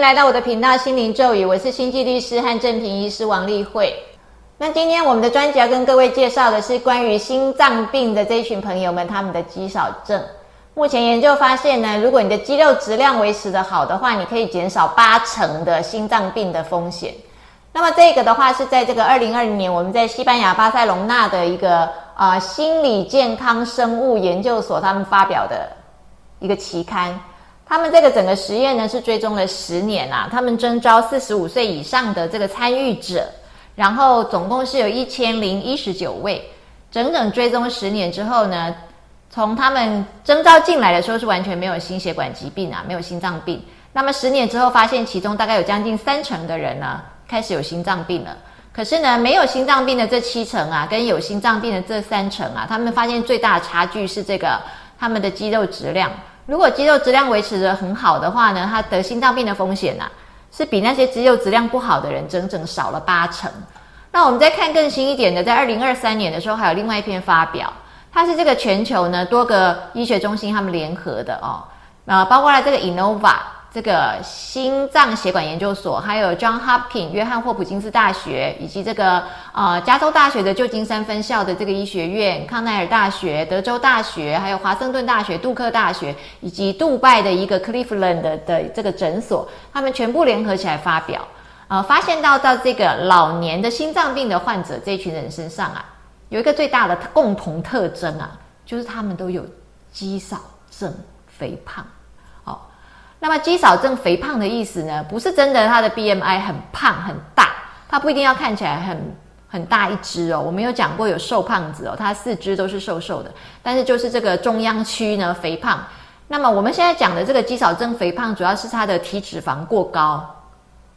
迎来到我的频道心灵咒语，我是星际律师和正平医师王丽慧。那今天我们的专辑要跟各位介绍的是关于心脏病的这一群朋友们他们的肌少症。目前研究发现呢，如果你的肌肉质量维持的好的话，你可以减少八成的心脏病的风险。那么这个的话是在这个二零二零年，我们在西班牙巴塞隆纳的一个啊心理健康生物研究所他们发表的一个期刊。他们这个整个实验呢是追踪了十年啊，他们征招四十五岁以上的这个参与者，然后总共是有一千零一十九位，整整追踪十年之后呢，从他们征召进来的时候是完全没有心血管疾病啊，没有心脏病。那么十年之后发现，其中大概有将近三成的人呢开始有心脏病了。可是呢，没有心脏病的这七成啊，跟有心脏病的这三成啊，他们发现最大的差距是这个他们的肌肉质量。如果肌肉质量维持得很好的话呢，他得心脏病的风险呐，是比那些肌肉质量不好的人整整少了八成。那我们再看更新一点的，在二零二三年的时候，还有另外一篇发表，它是这个全球呢多个医学中心他们联合的哦，啊，包括了这个 Innova。这个心脏血管研究所，还有 John Hopkins 约翰霍普金斯大学，以及这个呃加州大学的旧金山分校的这个医学院，康奈尔大学、德州大学，还有华盛顿大学、杜克大学，以及杜拜的一个 Cleveland 的这个诊所，他们全部联合起来发表，呃，发现到到这个老年的心脏病的患者这一群人身上啊，有一个最大的共同特征啊，就是他们都有肌少症、肥胖。那么肌少症肥胖的意思呢，不是真的他的 BMI 很胖很大，他不一定要看起来很很大一只哦。我们有讲过有瘦胖子哦，他四肢都是瘦瘦的，但是就是这个中央区呢肥胖。那么我们现在讲的这个肌少症肥胖，主要是他的体脂肪过高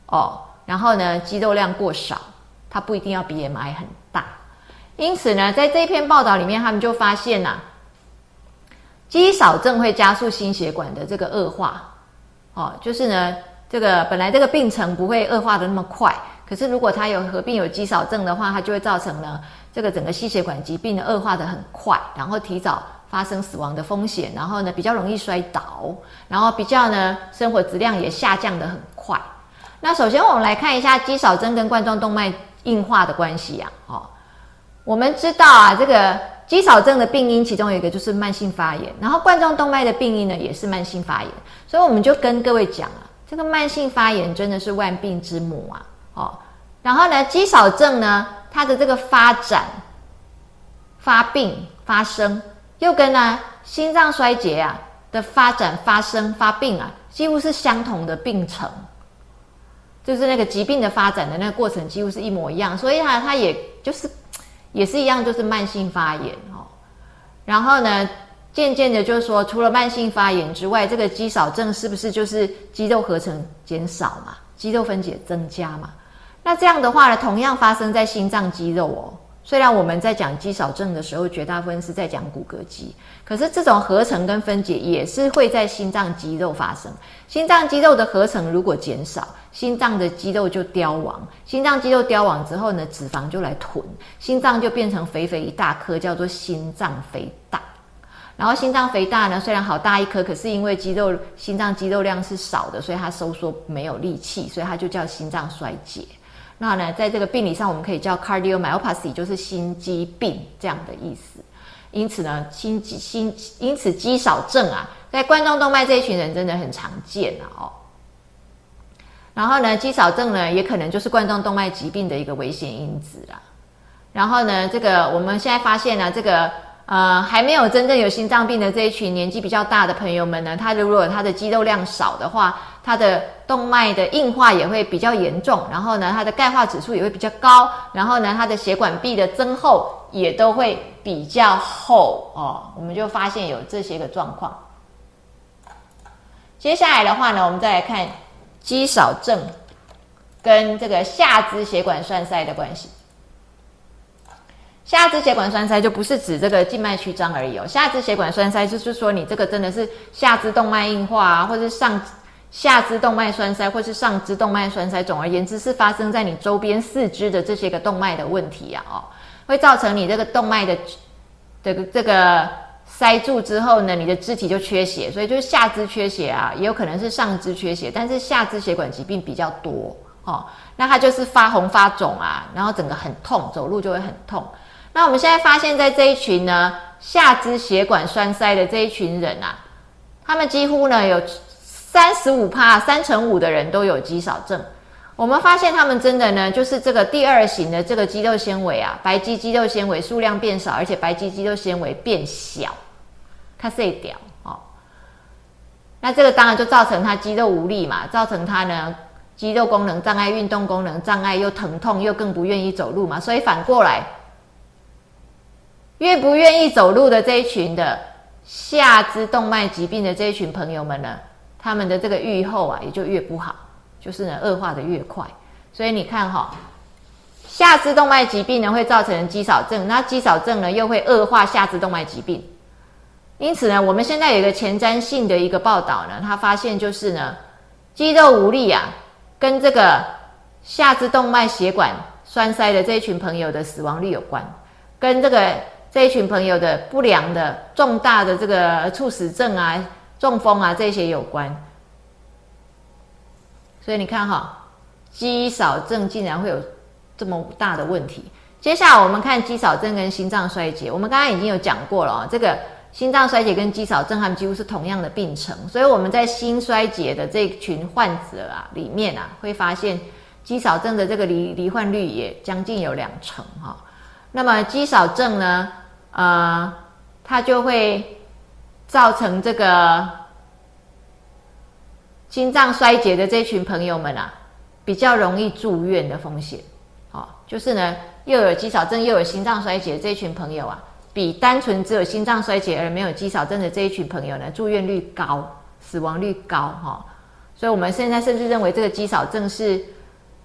哦，然后呢肌肉量过少，他不一定要 BMI 很大。因此呢，在这篇报道里面，他们就发现呐，肌少症会加速心血管的这个恶化。哦，就是呢，这个本来这个病程不会恶化的那么快，可是如果他有合并有肌少症的话，它就会造成呢这个整个心血管疾病的恶化的很快，然后提早发生死亡的风险，然后呢比较容易摔倒，然后比较呢生活质量也下降的很快。那首先我们来看一下肌少症跟冠状动脉硬化的关系呀。哦，我们知道啊，这个肌少症的病因其中有一个就是慢性发炎，然后冠状动脉的病因呢也是慢性发炎。所以我们就跟各位讲啊，这个慢性发炎真的是万病之母啊，哦，然后呢，肌少症呢，它的这个发展、发病、发生，又跟呢心脏衰竭啊的发展、发生、发病啊，几乎是相同的病程，就是那个疾病的发展的那个过程几乎是一模一样，所以它它也就是也是一样，就是慢性发炎哦，然后呢。渐渐的，就是说，除了慢性发炎之外，这个肌少症是不是就是肌肉合成减少嘛？肌肉分解增加嘛？那这样的话呢，同样发生在心脏肌肉哦。虽然我们在讲肌少症的时候，绝大部分是在讲骨骼肌，可是这种合成跟分解也是会在心脏肌肉发生。心脏肌肉的合成如果减少，心脏的肌肉就凋亡。心脏肌肉凋亡之后呢，脂肪就来囤，心脏就变成肥肥一大颗，叫做心脏肥大。然后心脏肥大呢，虽然好大一颗，可是因为肌肉心脏肌肉量是少的，所以它收缩没有力气，所以它就叫心脏衰竭。那呢，在这个病理上，我们可以叫 cardiomyopathy，就是心肌病这样的意思。因此呢，心肌心因此肌少症啊，在冠状动脉这一群人真的很常见啊哦。然后呢，肌少症呢，也可能就是冠状动脉疾病的一个危险因子啦。然后呢，这个我们现在发现呢，这个。呃，还没有真正有心脏病的这一群年纪比较大的朋友们呢，他如果他的肌肉量少的话，他的动脉的硬化也会比较严重，然后呢，他的钙化指数也会比较高，然后呢，他的血管壁的增厚也都会比较厚哦。我们就发现有这些个状况。接下来的话呢，我们再来看肌少症跟这个下肢血管栓塞的关系。下肢血管栓塞就不是指这个静脉曲张而已哦，下肢血管栓塞就是说你这个真的是下肢动脉硬化啊，或者上下肢动脉栓塞，或是上肢动脉栓塞，总而言之是发生在你周边四肢的这些个动脉的问题啊哦，会造成你这个动脉的这个这个塞住之后呢，你的肢体就缺血，所以就是下肢缺血啊，也有可能是上肢缺血，但是下肢血管疾病比较多哦。那它就是发红发肿啊，然后整个很痛，走路就会很痛。那我们现在发现，在这一群呢下肢血管栓塞的这一群人啊，他们几乎呢有三十五帕三成五的人都有肌少症。我们发现他们真的呢，就是这个第二型的这个肌肉纤维啊，白肌肌肉纤维数量变少，而且白肌肌肉纤维变小，它碎掉哦。那这个当然就造成他肌肉无力嘛，造成他呢肌肉功能障碍、运动功能障碍，又疼痛，又更不愿意走路嘛。所以反过来，越不愿意走路的这一群的下肢动脉疾病的这一群朋友们呢，他们的这个愈后啊，也就越不好。就是呢，恶化的越快，所以你看哈，下肢动脉疾病呢会造成肌少症，那肌少症呢又会恶化下肢动脉疾病，因此呢，我们现在有一个前瞻性的一个报道呢，他发现就是呢，肌肉无力啊，跟这个下肢动脉血管栓塞的这一群朋友的死亡率有关，跟这个这一群朋友的不良的重大的这个猝死症啊、中风啊这些有关。所以你看哈，肌少症竟然会有这么大的问题。接下来我们看肌少症跟心脏衰竭。我们刚刚已经有讲过了哦，这个心脏衰竭跟肌少症他们几乎是同样的病程。所以我们在心衰竭的这群患者啊里面啊，会发现肌少症的这个罹罹患率也将近有两成哈。那么肌少症呢，呃，它就会造成这个。心脏衰竭的这群朋友们啊，比较容易住院的风险，哦，就是呢，又有肌少症又有心脏衰竭这群朋友啊，比单纯只有心脏衰竭而没有肌少症的这一群朋友呢，住院率高，死亡率高，哈，所以我们现在甚至认为这个肌少症是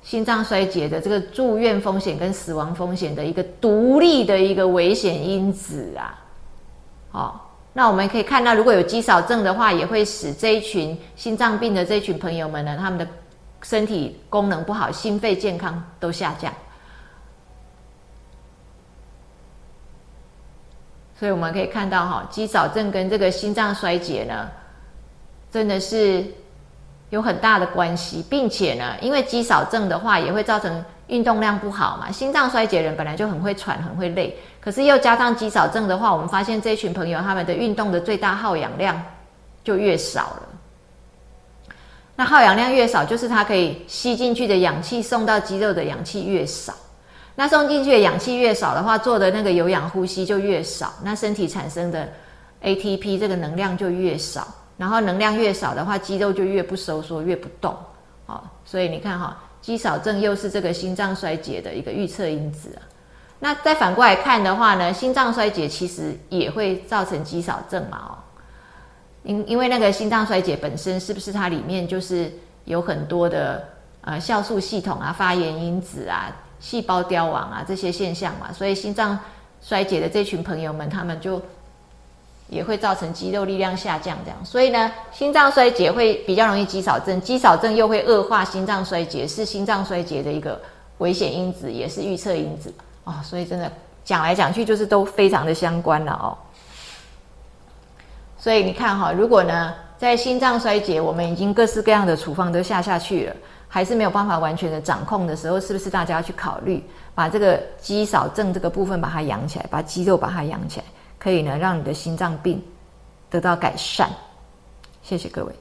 心脏衰竭的这个住院风险跟死亡风险的一个独立的一个危险因子啊，哦。那我们可以看到，如果有肌少症的话，也会使这一群心脏病的这一群朋友们呢，他们的身体功能不好，心肺健康都下降。所以我们可以看到，哈，肌少症跟这个心脏衰竭呢，真的是有很大的关系，并且呢，因为肌少症的话，也会造成运动量不好嘛，心脏衰竭人本来就很会喘，很会累。可是又加上肌少症的话，我们发现这群朋友他们的运动的最大耗氧量就越少了。那耗氧量越少，就是它可以吸进去的氧气送到肌肉的氧气越少。那送进去的氧气越少的话，做的那个有氧呼吸就越少，那身体产生的 ATP 这个能量就越少。然后能量越少的话，肌肉就越不收缩，越不动。哦，所以你看哈，肌少症又是这个心脏衰竭的一个预测因子啊。那再反过来看的话呢，心脏衰竭其实也会造成肌少症嘛？哦，因因为那个心脏衰竭本身是不是它里面就是有很多的呃酵素系统啊、发炎因子啊、细胞凋亡啊这些现象嘛？所以心脏衰竭的这群朋友们，他们就也会造成肌肉力量下降这样。所以呢，心脏衰竭会比较容易肌少症，肌少症又会恶化心脏衰竭，是心脏衰竭的一个危险因子，也是预测因子。啊，所以真的讲来讲去就是都非常的相关了哦。所以你看哈，如果呢在心脏衰竭，我们已经各式各样的处方都下下去了，还是没有办法完全的掌控的时候，是不是大家要去考虑把这个肌少症这个部分把它养起来，把肌肉把它养起来，可以呢，让你的心脏病得到改善。谢谢各位。